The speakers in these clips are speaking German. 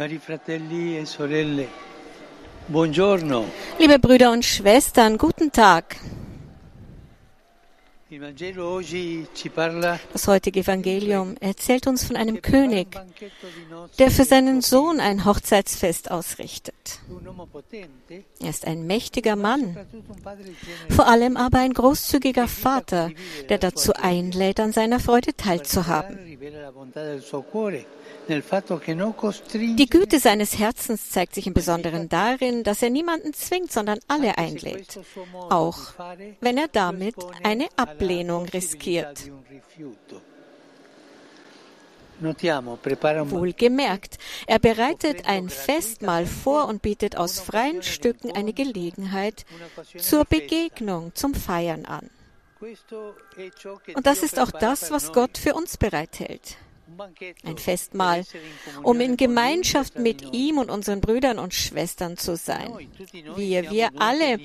Cari fratelli e sorelle, buongiorno. Liebe Brüder und Schwestern, guten Tag. Das heutige Evangelium erzählt uns von einem König, der für seinen Sohn ein Hochzeitsfest ausrichtet. Er ist ein mächtiger Mann, vor allem aber ein großzügiger Vater, der dazu einlädt, an seiner Freude teilzuhaben. Die Güte seines Herzens zeigt sich im Besonderen darin, dass er niemanden zwingt, sondern alle einlädt, auch wenn er damit eine Ablehnung riskiert. Wohlgemerkt, er bereitet ein Festmahl vor und bietet aus freien Stücken eine Gelegenheit zur Begegnung, zum Feiern an. Und das ist auch das, was. Gott für uns bereithält. Ein Festmahl, um in Gemeinschaft mit ihm und unseren Brüdern und Schwestern zu sein. Wir, wir alle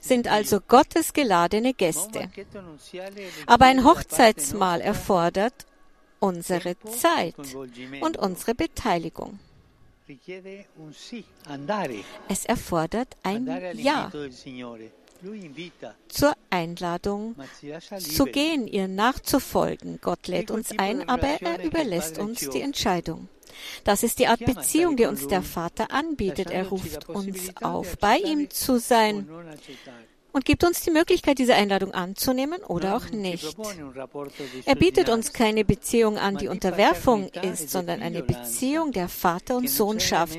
sind also. Gottes geladene Gäste. Aber ein Hochzeitsmahl erfordert unsere Zeit und unsere Beteiligung. Es erfordert ein Ja zur Einladung zu gehen, ihr nachzufolgen. Gott lädt uns ein, aber er überlässt uns die Entscheidung. Das ist die Art Beziehung, die uns der Vater anbietet. Er ruft uns auf, bei ihm zu sein und gibt uns die Möglichkeit, diese Einladung anzunehmen oder auch nicht. Er bietet uns keine Beziehung an, die Unterwerfung ist, sondern eine Beziehung der Vater- und Sohnschaft,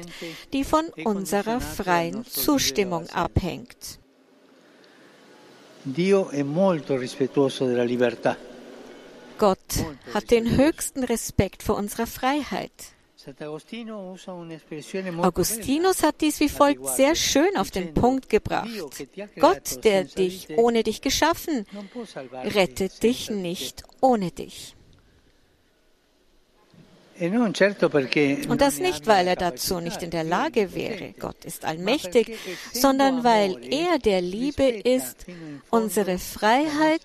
die von unserer freien Zustimmung abhängt. Gott hat den höchsten Respekt vor unserer Freiheit. Augustinus hat dies wie folgt sehr schön auf den Punkt gebracht. Gott, der dich ohne dich geschaffen, rettet dich nicht ohne dich. Und das nicht, weil er dazu nicht in der Lage wäre. Gott ist allmächtig, sondern weil er, der Liebe ist, unsere Freiheit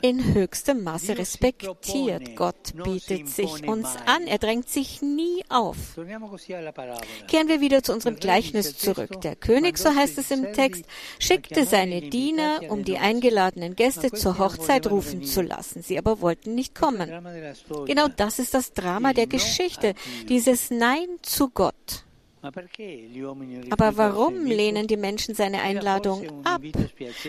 in höchstem Maße respektiert. Gott bietet sich uns an, er drängt sich nie auf. Kehren wir wieder zu unserem Gleichnis zurück. Der König, so heißt es im Text, schickte seine Diener, um die eingeladenen Gäste zur Hochzeit rufen zu lassen. Sie aber wollten nicht kommen. Genau das ist das Drama der Geschichte, dieses Nein zu Gott. Aber warum lehnen die Menschen seine Einladung ab?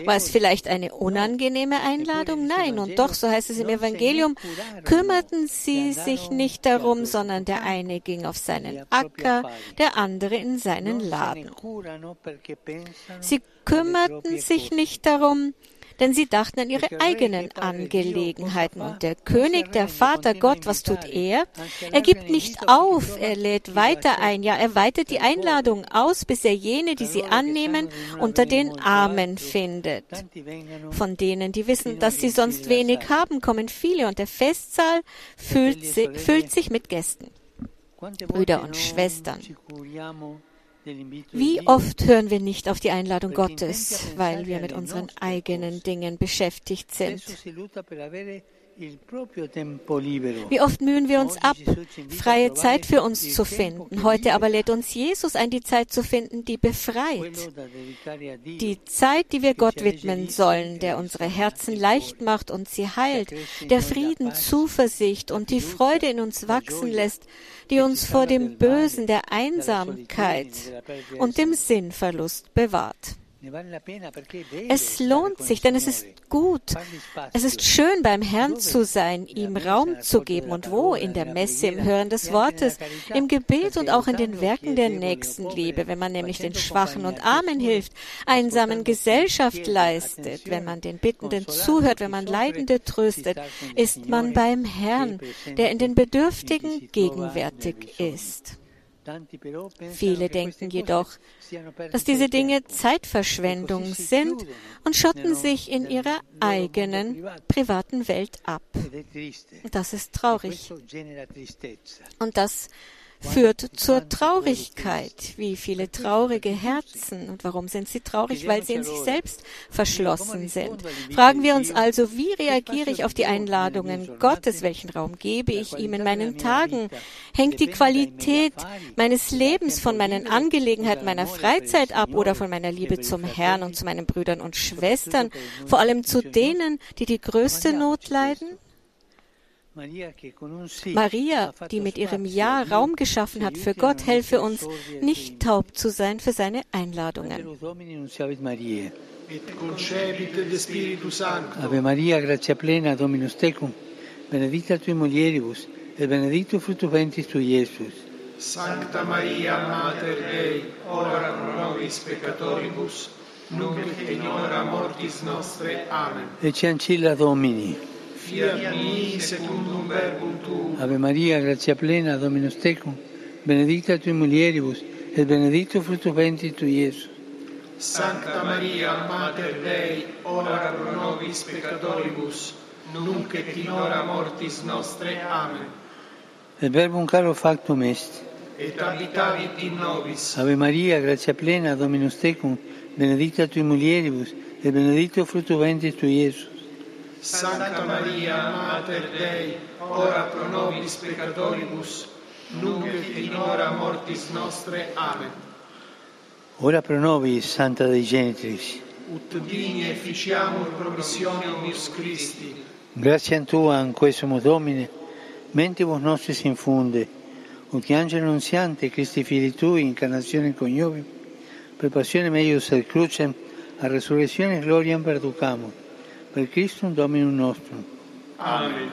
War es vielleicht eine unangenehme Einladung? Nein, und doch, so heißt es im Evangelium, kümmerten sie sich nicht darum, sondern der eine ging auf seinen Acker, der andere in seinen ne Laden. Sie kümmerten sich nicht darum, denn sie dachten an ihre eigenen Angelegenheiten. Und der König, der Vater Gott, was tut er? Er gibt nicht auf, er lädt weiter ein, ja, er weitet die Einladung aus, bis er jene, die sie annehmen, unter den Armen findet. Von denen, die wissen, dass sie sonst wenig haben, kommen viele und der Festsaal füllt, si füllt sich mit Gästen. Brüder und Schwestern. Wie oft hören wir nicht auf die Einladung Gottes, weil wir mit unseren eigenen Dingen beschäftigt sind? Wie oft mühen wir uns ab, freie Zeit für uns zu finden. Heute aber lädt uns Jesus ein, die Zeit zu finden, die befreit. Die Zeit, die wir Gott widmen sollen, der unsere Herzen leicht macht und sie heilt, der Frieden, Zuversicht und die Freude in uns wachsen lässt, die uns vor dem Bösen, der Einsamkeit und dem Sinnverlust bewahrt. Ne Es lohnt sich, denn es ist gut. Es ist schön, beim Herrn zu sein, ihm Raum zu geben. Und wo? In der Messe, im Hören des Wortes, im Gebet und auch in den Werken der Nächstenliebe, wenn man nämlich den Schwachen und Armen hilft, einsamen Gesellschaft leistet, wenn man den Bittenden zuhört, wenn man Leidende tröstet, ist man beim Herrn, der in den Bedürftigen gegenwärtig ist. Viele denken jedoch, dass diese di Dinge. Zeitverschwendung sind und schotten sich in ihrer eigenen privaten Welt ab. Das ist E traurig. tristezza. Und das führt zur Traurigkeit. Wie viele traurige Herzen. Und warum sind sie traurig? Weil sie in sich selbst verschlossen sind. Fragen wir uns also, wie reagiere ich auf die Einladungen Gottes? Welchen Raum gebe ich ihm in meinen Tagen? Hängt die Qualität meines Lebens von meinen Angelegenheiten meiner Freizeit ab oder von meiner Liebe zum Herrn und zu meinen Brüdern und Schwestern, vor allem zu denen, die die größte Not leiden? Maria, die mit ihrem Ja Raum geschaffen hat für Gott, helfe uns, nicht taub zu sein für seine Einladungen. Ave Maria, gratia plena, Dominus tecum, benedicta tui mulieribus, et benedictus fructus ventris tui, Iesus. Sancta Maria, Mater Dei, ora pro nobis peccatoribus, nunc et in hora mortis nostre. Amen. Ecce ancilla Domini. Fiat mi secundum verbum tuum. Ave Maria, gratia plena, Dominus tecum, benedicta tui mulieribus, et benedictus fructus ventris tui, Iesus. Sancta Maria, Mater Dei, ora pro nobis peccatoribus, nunc et in hora mortis nostre. Amen. Et verbum caro factum est. Et habitavit in nobis. Ave Maria, gratia plena, Dominus tecum, benedicta tui mulieribus, et benedictus fructus ventris tui, Iesus. Sancta Maria, Mater Dei, ora pro nobis peccatoribus, nunc et in hora mortis nostre. Amen. Ora pro nobis, Santa Dei Genitris. Ut digne ficiamur promissionem eius Christi. Gratia Tua, in quesumus Domine, mentibus nostris infunde, ut che angelo annunziante, Christi Fili Tui, incarnazione coniovim, per passione meius et crucem, a resurrezione gloriam perducamur, per Christum Dominum nostrum. Amen.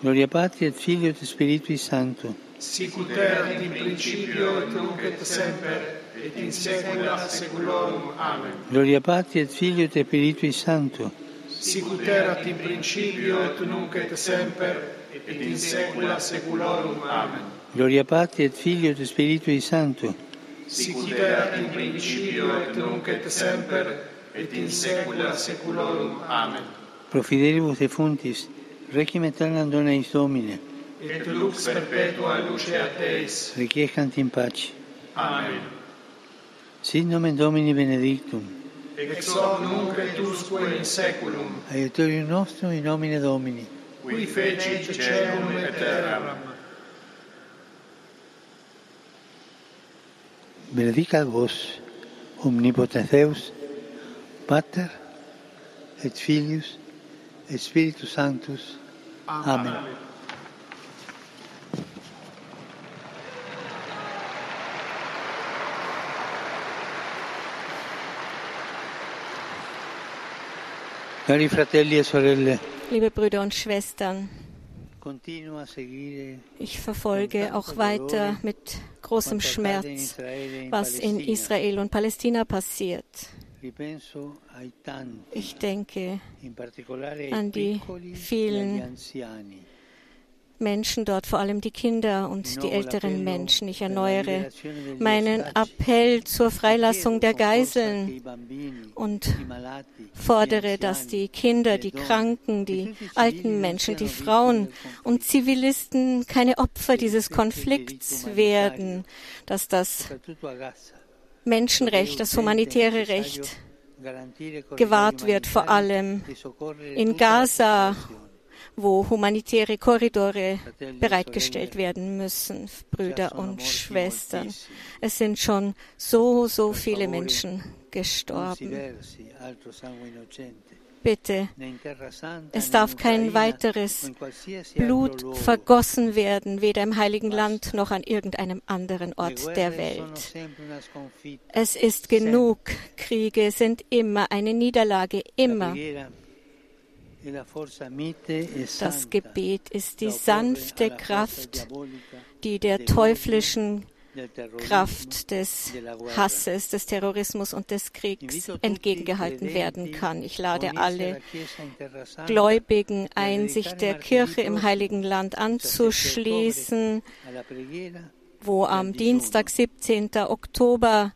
Gloria Patri et Filio et Spiritui Sancto. Sicut erat in principio et nunc et semper, et in saecula saeculorum. Amen. Gloria Patri et Filio et Spiritui Sancto. Sicut erat in principio et nunc et semper, et in saecula saeculorum. Amen. Gloria Patri et Filio et Spiritui Sancto. Sicut erat in principio et nunc et semper, et in saecula saeculorum. Amen. Pro fidelibus defuntis, requiem aeternam dona eis Domine, Et lux perpetua lucea Teis. requiescant in pace. Amen. Sit nomen Domini benedictum, Ex hoc nunc et usque in saeculum, aiutorium nostrum in nomine Domini. qui fecit caelum et terram. Benedicat vos, omnipotens Deus, Pater et Filius et Spiritus Sanctus. Amen. Sorelle, Liebe Brüder und Schwestern, seguire ich verfolge auch weiter mit großem Schmerz, was in Israel und Palästina passiert. Ich denke an die e vielen. Menschen dort, vor allem die Kinder und die älteren Menschen. Ich erneuere meinen Appell zur Freilassung der Geiseln und fordere, dass die Kinder, die Kranken, die alten Menschen, die Frauen und Zivilisten keine Opfer dieses Konflikts werden, dass das Menschenrecht, das humanitäre Recht gewahrt wird, vor allem in Gaza, wo humanitäre Korridore bereitgestellt werden müssen, Brüder und Schwestern. Es sind schon so, so viele Menschen gestorben. Bitte, es darf kein weiteres Blut vergossen werden, weder im Heiligen Land noch an irgendeinem anderen Ort der Welt. Es ist genug. Kriege sind immer eine Niederlage, immer. Das Gebet ist die sanfte Kraft, die der teuflischen Kraft des Hasses, des Terrorismus und des Kriegs entgegengehalten werden kann. Ich lade alle Gläubigen ein, sich der Kirche im Heiligen Land anzuschließen, wo am Dienstag, 17. Oktober,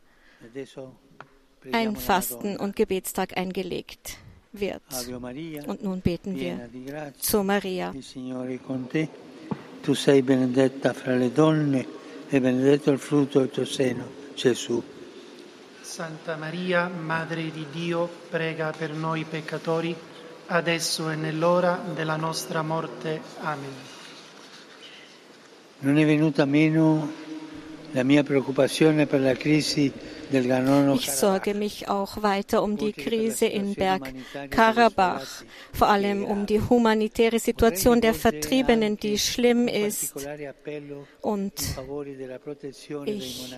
ein Fasten- und Gebetstag eingelegt wird. Und nun beten wir zu Maria. Tu sei benedetta fra le donne e benedetto il frutto del tuo seno, Gesù. Santa Maria, Madre di Dio, prega per noi peccatori, adesso e nell'ora della nostra morte. Amen. Non è venuta meno la mia preoccupazione per la crisi Ich sorge mich auch weiter um die Krise in Bergkarabach, vor allem um die humanitäre Situation der Vertriebenen, die schlimm ist. Und ich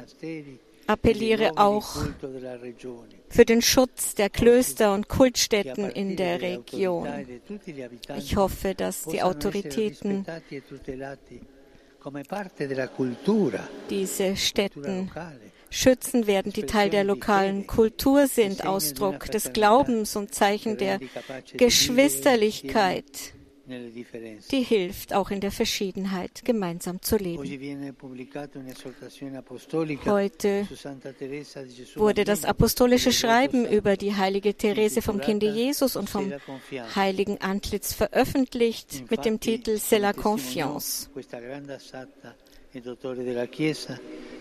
appelliere auch für den Schutz der Klöster und Kultstätten in der Region. Ich hoffe, dass die Autoritäten diese Städten schützen werden, die Teil der lokalen Kultur sind, Ausdruck des Glaubens und Zeichen der Geschwisterlichkeit die hilft, auch in der Verschiedenheit gemeinsam zu leben. Heute wurde das apostolische Schreiben über die heilige Therese vom Kinde Jesus und vom heiligen Antlitz veröffentlicht mit dem Titel C'est la confiance.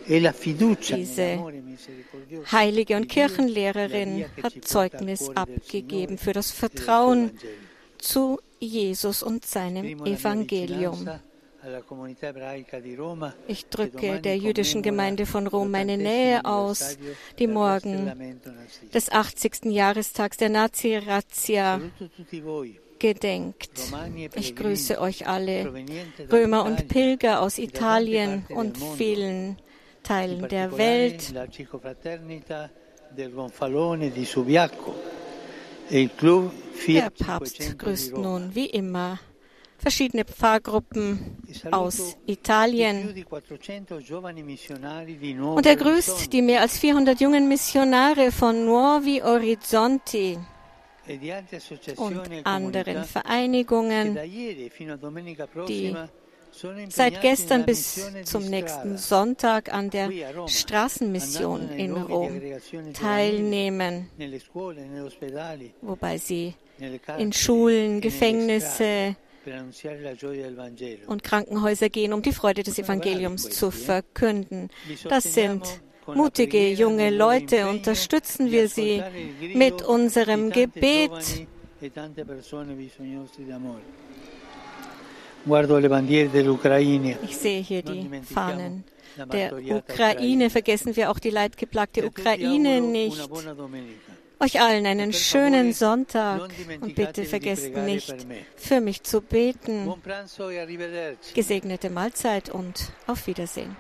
Diese heilige und Kirchenlehrerin hat Zeugnis abgegeben für das Vertrauen zu Jesus und seinem Evangelium. Ich drücke der jüdischen Gemeinde von Rom meine Nähe aus, die morgen des 80. Jahrestags der Nazi-Razzia gedenkt. Ich grüße euch alle, Römer und Pilger aus Italien und vielen Teilen der Welt. Der Papst grüßt nun wie immer verschiedene Pfarrgruppen aus Italien. Und er grüßt die mehr als 400 jungen Missionare von Nuovi Orizzonti und anderen Vereinigungen, die seit gestern bis zum nächsten Sonntag an der Straßenmission in Rom teilnehmen, wobei sie in Schulen, Gefängnisse und Krankenhäuser gehen, um die Freude des Evangeliums zu verkünden. Das sind mutige junge Leute, unterstützen wir sie mit unserem Gebet. Ich sehe hier die Fahnen der Ukraine. Vergessen wir auch die leidgeplagte Ukraine nicht. Euch allen einen schönen Sonntag und bitte vergesst nicht, für mich zu beten. E Gesegnete Mahlzeit und auf Wiedersehen.